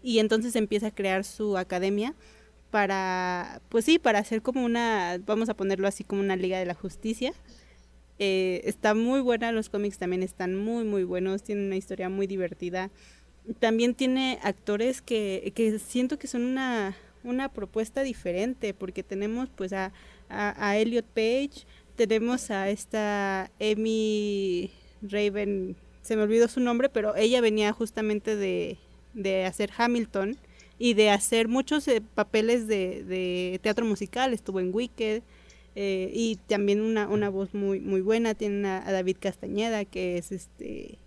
y entonces empieza a crear su academia para, pues sí, para hacer como una, vamos a ponerlo así como una liga de la justicia. Eh, está muy buena, los cómics también están muy, muy buenos, tienen una historia muy divertida. También tiene actores que, que siento que son una, una propuesta diferente, porque tenemos pues a, a, Elliot Page, tenemos a esta Amy Raven, se me olvidó su nombre, pero ella venía justamente de, de hacer Hamilton y de hacer muchos eh, papeles de, de, teatro musical, estuvo en Wicked, Eh, y también una, una voz muy, muy buena, tienen a, David Castañeda, que es este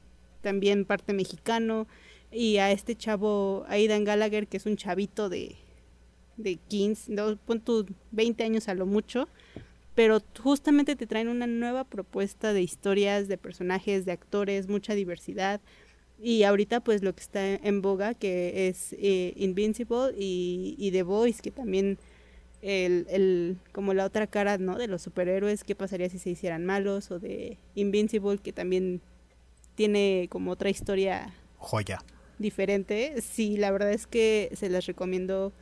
también parte mexicano, y a este chavo, Aidan Gallagher, que es un chavito de, de 15, no, 20 años a lo mucho, pero justamente te traen una nueva propuesta de historias, de personajes, de actores, mucha diversidad. Y ahorita pues lo que está en boga, que es eh, Invincible y, y, The Voice, que también el, el, como la otra cara ¿no? de los superhéroes, qué pasaría si se hicieran malos, o de Invincible, que también tiene como otra historia joya diferente. Sí, la verdad es que se las recomiendo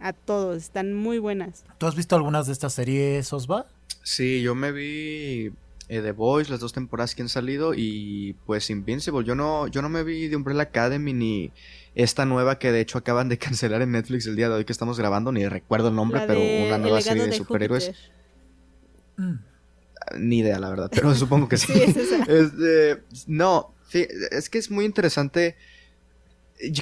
a todos, están muy buenas. ¿Tú has visto algunas de estas series, Osva? Sí, yo me vi eh, The Boys, las dos temporadas que han salido y pues Invincible. Yo no, yo no me vi de Umbrella Academy ni esta nueva que de hecho acaban de (laughs) cancelar en Netflix el día de hoy que estamos grabando, ni recuerdo el nombre, pero una nueva serie de, superhéroes. Mm. Ni idea, la verdad, pero (laughs) supongo que sí. Este, no, es que es muy interesante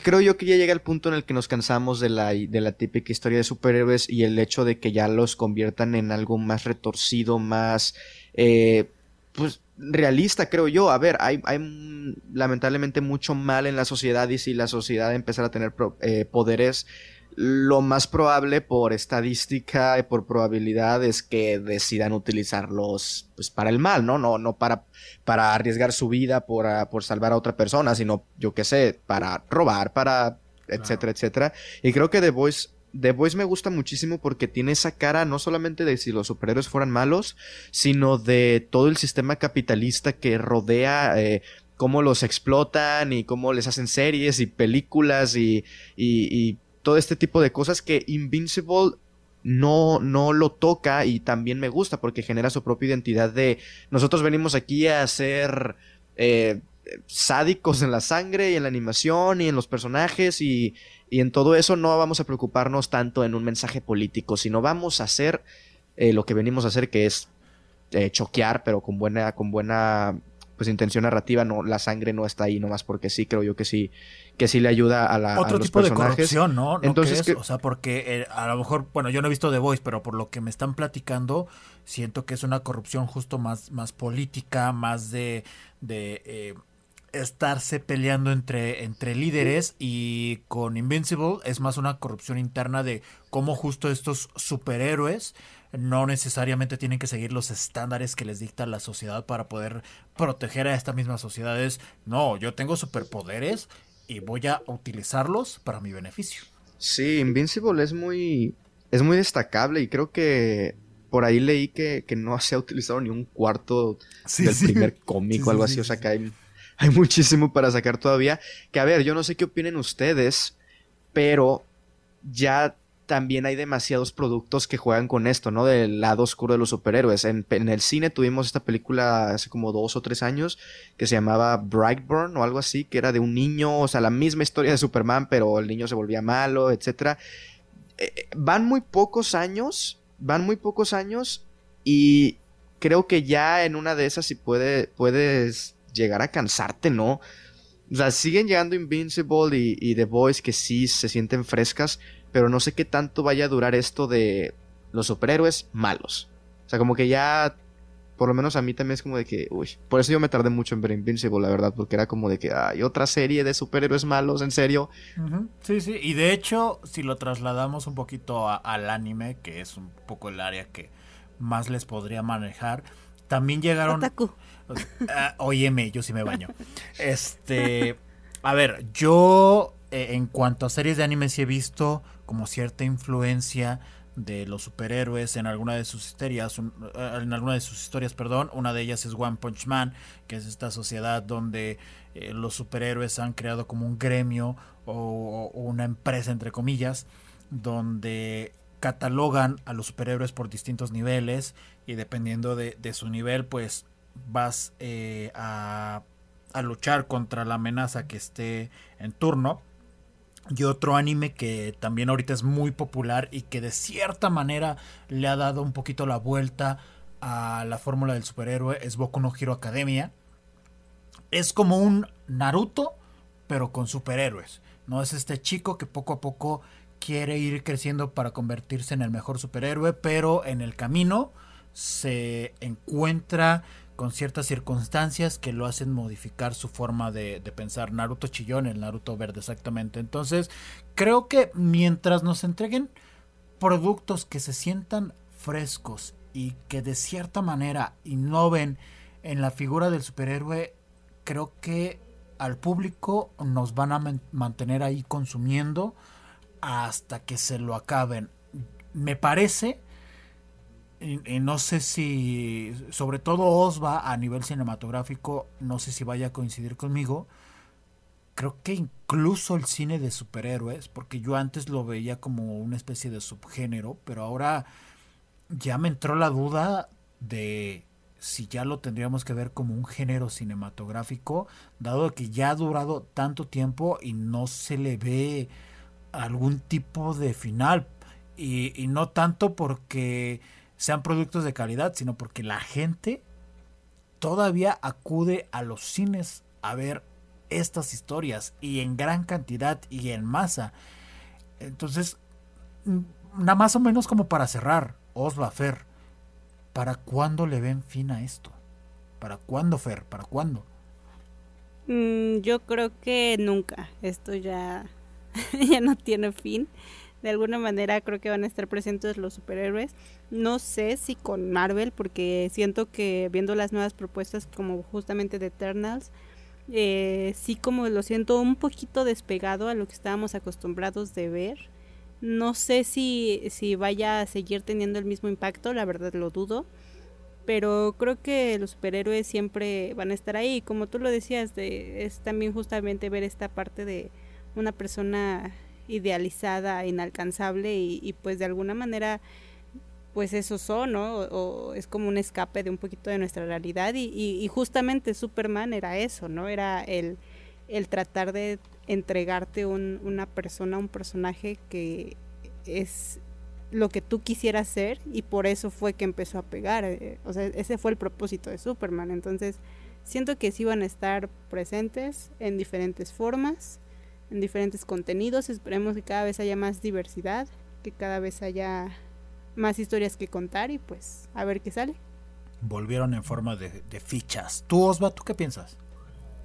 creo yo que ya llega el punto en el que nos cansamos de la, de la típica historia de superhéroes y el hecho de que ya los conviertan en algo más retorcido, más, eh, pues, realista, creo yo. A ver, hay, hay lamentablemente mucho mal en la sociedad y si la sociedad empezara a tener eh, poderes lo más probable por estadística y por probabilidad es que decidan utilizarlos pues para el mal, ¿no? No, no para, para arriesgar su vida por, ah, por salvar a otra persona, sino, yo qué sé, para robar, para etcétera, etcétera. Y creo que The Voice, The Voice me gusta muchísimo porque tiene esa cara no solamente de si los superhéroes fueran malos, sino de todo el sistema capitalista que rodea eh, cómo los explotan y cómo les hacen series y películas y, y todo este tipo de cosas que Invincible no, no lo toca y también me gusta porque genera su propia identidad de nosotros venimos aquí a ser eh, sádicos en la sangre y en la animación y en los personajes y, y, en todo eso no vamos a preocuparnos tanto en un mensaje político, sino vamos a hacer eh, lo que venimos a hacer que es eh, choquear pero con buena, con buena pues intención narrativa, no, la sangre no está ahí nomás porque sí, creo yo que sí, que sí le ayuda a, la, Otro los tipo personajes. de corrupción, ¿no? Entonces, o sea, porque eh, a lo mejor, bueno, yo no he visto The Voice, pero por lo que me están platicando, siento que es una corrupción justo más, más política, más de, de eh, estarse peleando entre, entre líderes y con Invincible es más una corrupción interna de cómo justo estos superhéroes no necesariamente tienen que seguir los estándares que les dicta la sociedad para poder proteger a esta misma sociedad. Es, no, yo tengo superpoderes y voy a utilizarlos para mi beneficio. Sí, Invincible es muy, es muy destacable y creo que por ahí leí que, no se ha utilizado ni un cuarto del primer cómic o algo así, o sea que hay, hay muchísimo para sacar todavía. Que a ver, yo no sé qué opinen ustedes, pero ya también hay demasiados productos que juegan con esto, ¿no? Del lado oscuro de los superhéroes. En, el cine tuvimos esta película hace como dos o tres años que se llamaba Brightburn o algo así, que era de un niño, o sea, la misma historia de Superman, pero el niño se volvía malo, etc. Eh, eh, van muy pocos años, van muy pocos años y creo que ya en una de esas sí puede, puedes llegar a cansarte, ¿no? O sea, siguen llegando Invincible y, y The Boys que sí se sienten frescas, pero no sé qué tanto vaya a durar esto de los superhéroes malos. O sea, como que ya, por lo menos a mí también es como de que, uy, por eso yo me tardé mucho en ver Invincible, la verdad, porque era como de que hay otra serie de superhéroes malos, en serio. Sí, sí, y de hecho, si lo trasladamos un poquito al anime, que es un poco el área que más les podría manejar, también llegaron... Otaku. Uh, óyeme, yo sí me baño. (laughs) Este, a ver, yo eh, en cuanto a series de anime sí he visto como cierta influencia de los superhéroes en alguna de sus historias, eh, en alguna de sus historias, perdón, una de ellas es One Punch Man, que es esta sociedad donde eh, los superhéroes han creado como un gremio o, una empresa entre comillas, donde catalogan a los superhéroes por distintos niveles y dependiendo de, su nivel, pues vas eh, a, luchar contra la amenaza que esté en turno y otro anime que también ahorita es muy popular y que de cierta manera le ha dado un poquito la vuelta a la fórmula del superhéroe es Boku no Hero Academia. Es como un Naruto, pero con superhéroes. No es este chico que poco a poco quiere ir creciendo para convertirse en el mejor superhéroe, pero en el camino se encuentra con ciertas circunstancias que lo hacen modificar su forma de, pensar. Naruto chillón, el Naruto verde, exactamente. Entonces, creo que mientras nos entreguen productos que se sientan frescos y que de cierta manera innoven en la figura del superhéroe, creo que al público nos van a mantener ahí consumiendo hasta que se lo acaben. Me parece, y, no sé si, sobre todo Osva a nivel cinematográfico, no sé si vaya a coincidir conmigo, creo que incluso el cine de superhéroes, porque yo antes lo veía como una especie de subgénero, pero ahora ya me entró la duda de si ya lo tendríamos que ver como un género cinematográfico, dado que ya ha durado tanto tiempo y no se le ve algún tipo de final. Y, no tanto porque sean productos de calidad, sino porque la gente todavía acude a los cines a ver estas historias y en gran cantidad y en masa. Entonces, nada más o menos como para cerrar, Osva Fer, ¿para cuándo le ven fin a esto? ¿Para cuándo, Fer? ¿Para cuándo? Mm, yo creo que nunca. Esto ya, (laughs) ya no tiene fin. De alguna manera creo que van a estar presentes los superhéroes. No sé si con Marvel, porque siento que viendo las nuevas propuestas como justamente de Eternals, eh, sí como lo siento un poquito despegado a lo que estábamos acostumbrados de ver. No sé si, si vaya a seguir teniendo el mismo impacto, la verdad lo dudo. Pero creo que los superhéroes siempre van a estar ahí. Como tú lo decías, de, es también justamente ver esta parte de una persona idealizada, inalcanzable y, y pues de alguna manera pues eso son, ¿no? O, es como un escape de un poquito de nuestra realidad y, y, justamente Superman era eso, ¿no? Era el, el tratar de entregarte un, una persona, un personaje que es lo que tú quisieras ser y por eso fue que empezó a pegar. Eh, o sea, ese fue el propósito de Superman. Entonces, siento que sí van a estar presentes en diferentes formas, en diferentes contenidos. Esperemos que cada vez haya más diversidad, que cada vez haya más historias que contar y pues a ver qué sale. Volvieron en forma de, fichas. ¿Tú, Osva, tú qué piensas?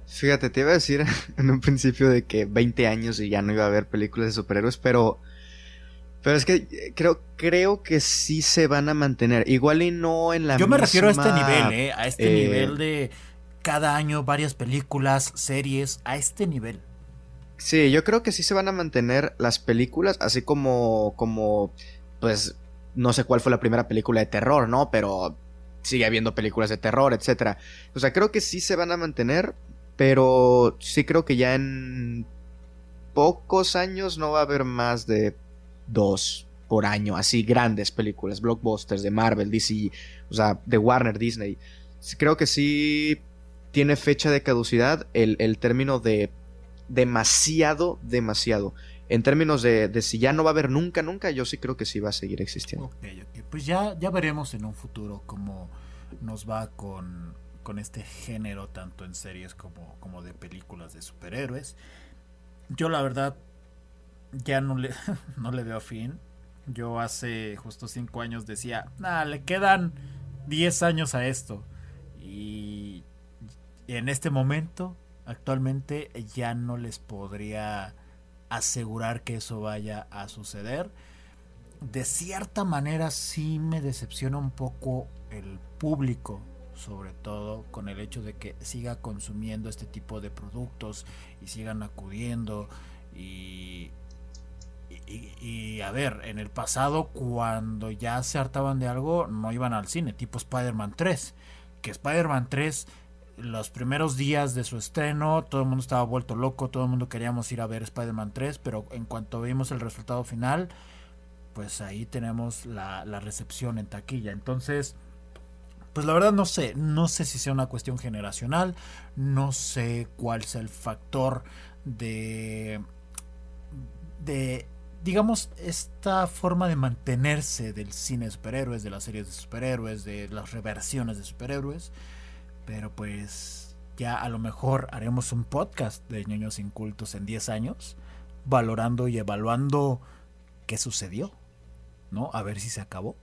Fíjate, te iba a decir (laughs) en un principio de que 20 años y ya no iba a haber películas de superhéroes, pero pero es que creo, creo que sí se van a mantener. Igual y no en la Yo me refiero a este nivel, ¿eh? A este eh, nivel de cada año varias películas, series, a este nivel. Sí, yo creo que sí se van a mantener las películas, así como, como, pues, no sé cuál fue la primera película de terror, ¿no? Pero sigue habiendo películas de terror, etcétera. O sea, creo que sí se van a mantener, pero sí creo que ya en pocos años no va a haber más de dos por año, así grandes películas, blockbusters de Marvel, DC, o sea, de Warner, Disney. Creo que sí tiene fecha de caducidad el, el término de demasiado, demasiado en términos de, si ya no va a haber nunca, nunca, yo sí creo que sí va a seguir existiendo. Pues ya, ya veremos en un futuro cómo nos va con, con este género, tanto en series como, como de películas de superhéroes. Yo la verdad ya no le, (laughs) no le veo fin. Yo hace justo cinco años decía, nada, le quedan 10 años a esto. Y en este momento, actualmente, ya no les podría asegurar que eso vaya a suceder. De cierta manera sí me decepciona un poco el público, sobre todo con el hecho de que siga consumiendo este tipo de productos y sigan acudiendo y, a ver, en el pasado cuando ya se hartaban de algo no iban al cine, tipo Spider-Man 3, que Spider-Man 3 los primeros días de su estreno, todo el mundo estaba vuelto loco, todo el mundo queríamos ir a ver Spider-Man 3, pero en cuanto vimos el resultado final, pues ahí tenemos la, recepción en taquilla. Entonces, pues la verdad no sé, no sé si sea una cuestión generacional, no sé cuál sea el factor de, de, digamos, esta forma de mantenerse del cine de superhéroes, de las series de superhéroes, de las reversiones de superhéroes. Pero pues ya a lo mejor haremos un podcast de niños incultos en 10 años, valorando y evaluando qué sucedió, ¿no? A ver si se acabó.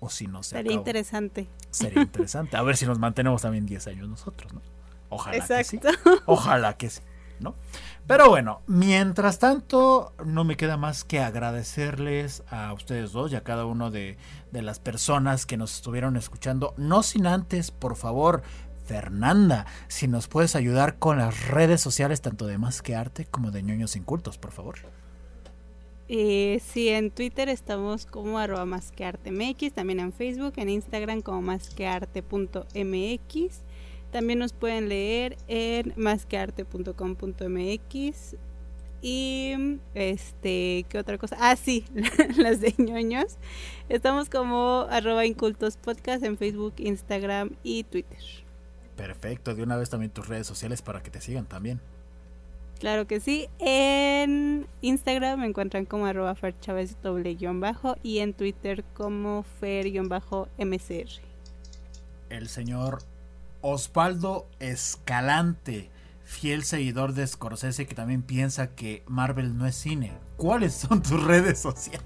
o si no se Sería interesante. Sería interesante. A ver si nos mantenemos también 10 años nosotros, ¿no? Ojalá Exacto. que sí. Ojalá que sí, ¿no? Pero bueno, mientras tanto, no me queda más que agradecerles a ustedes dos y a cada uno de, de las personas que nos estuvieron escuchando. No sin antes, por favor, Fernanda, si nos puedes ayudar con las redes sociales, tanto de Más que Arte como de ñoños incultos, por favor. Eh, sí, en Twitter estamos como arroba más que arte MX, también en Facebook, en Instagram como más que arte.mx. También nos pueden leer en másquearte.com.mx. Y este, ¿qué otra cosa? Ah, sí, (laughs) las de ñoños. Estamos como arroba incultos podcast en Facebook, Instagram y Twitter. Perfecto, de una vez también tus redes sociales para que te sigan también. Claro que sí. En Instagram me encuentran como arroba doble guion bajo y en Twitter como fer-mcr. El señor Osvaldo Escalante, fiel seguidor de Scorsese que también piensa que Marvel no es cine. ¿Cuáles son tus redes sociales?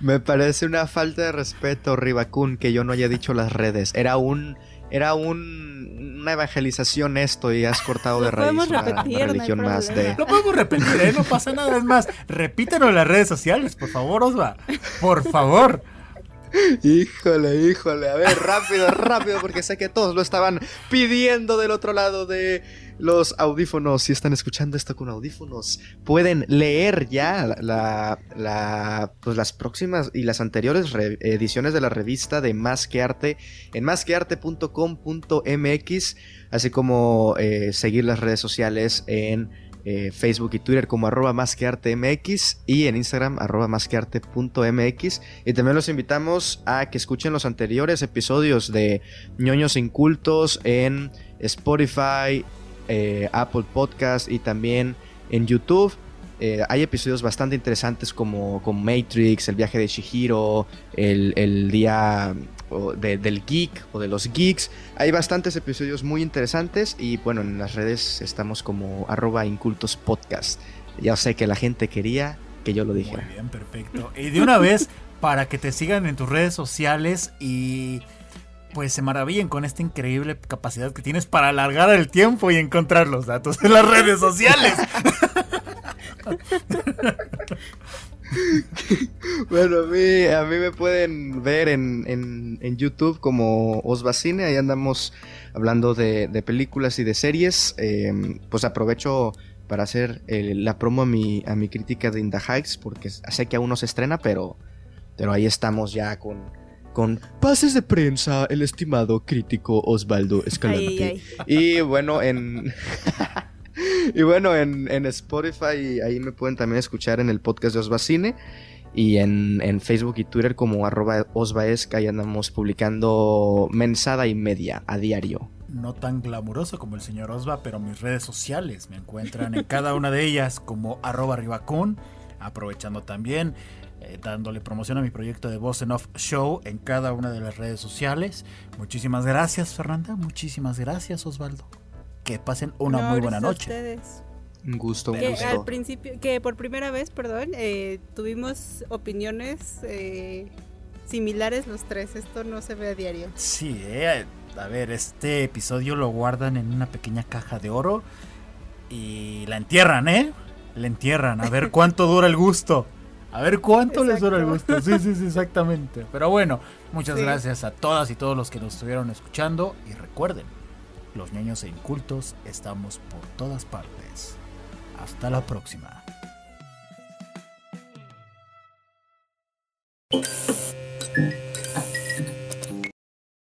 Me parece una falta de respeto, Ribacun, que yo no haya dicho las redes. Era un era un, una evangelización esto y has cortado de raíz una, repetir, una religión no más de... Lo podemos repetir, ¿eh? no pasa nada. Es más, repítenos en las redes sociales, por favor, Osva. Por favor. Híjole, híjole. A ver, rápido, rápido, porque sé que todos lo estaban pidiendo del otro lado de los audífonos. Si están escuchando esto con audífonos, pueden leer ya la, pues las próximas y las anteriores ediciones de la revista de Más que Arte en másquearte.com.mx, así como eh, seguir las redes sociales en eh, Facebook y Twitter como arroba más que arte MX y en Instagram arroba más que arte punto MX. Y también los invitamos a que escuchen los anteriores episodios de ñoños incultos en Spotify, eh, Apple Podcast y también en YouTube. Eh, hay episodios bastante interesantes como, como Matrix, el viaje de Shihiro, el, el día de, del geek o de los geeks. Hay bastantes episodios muy interesantes y bueno, en las redes estamos como arroba incultos podcast. Ya sé que la gente quería que yo lo dijera. Muy bien, perfecto. Y de una vez, (laughs) para que te sigan en tus redes sociales y pues se maravillen con esta increíble capacidad que tienes para alargar el tiempo y encontrar los datos en las redes sociales. (laughs) (laughs) bueno, a mí, a mí me pueden ver en, en, YouTube como Osvacine, ahí andamos hablando de, películas y de series. Em, pues aprovecho para hacer la promo a mi, a mi crítica de In the Heights, porque sé que aún no se estrena, pero, pero ahí estamos ya con, con pases de prensa, el estimado crítico Osvaldo Escalante. Y bueno, en... (laughs) (laughs) y bueno, en, Spotify ahí me pueden también escuchar en el podcast de Osvacine. Y en, Facebook y Twitter como arroba osvaesca ahí andamos publicando mensada y media a diario. No tan glamuroso como el señor Osva, pero mis redes sociales me encuentran en cada una de ellas como arroba ribacun. Aprovechando también, eh, dándole promoción a mi proyecto de Voz en Off Show en cada una de las redes sociales. Muchísimas gracias Fernanda, muchísimas gracias Osvaldo que pasen una muy buena noche. Un gusto, un que gusto. Al principio, que por primera vez, perdón, eh, tuvimos opiniones eh, similares los tres. Esto no se ve a diario. Sí, eh, a ver, este episodio lo guardan en una pequeña caja de oro y la entierran, ¿eh? La entierran, a ver (laughs) cuánto dura el gusto. A ver cuánto les dura el gusto. Sí, sí, sí, exactamente. Pero bueno, muchas gracias a todas y todos los que nos estuvieron escuchando y recuerden, los niños e incultos estamos por todas partes. Hasta la próxima.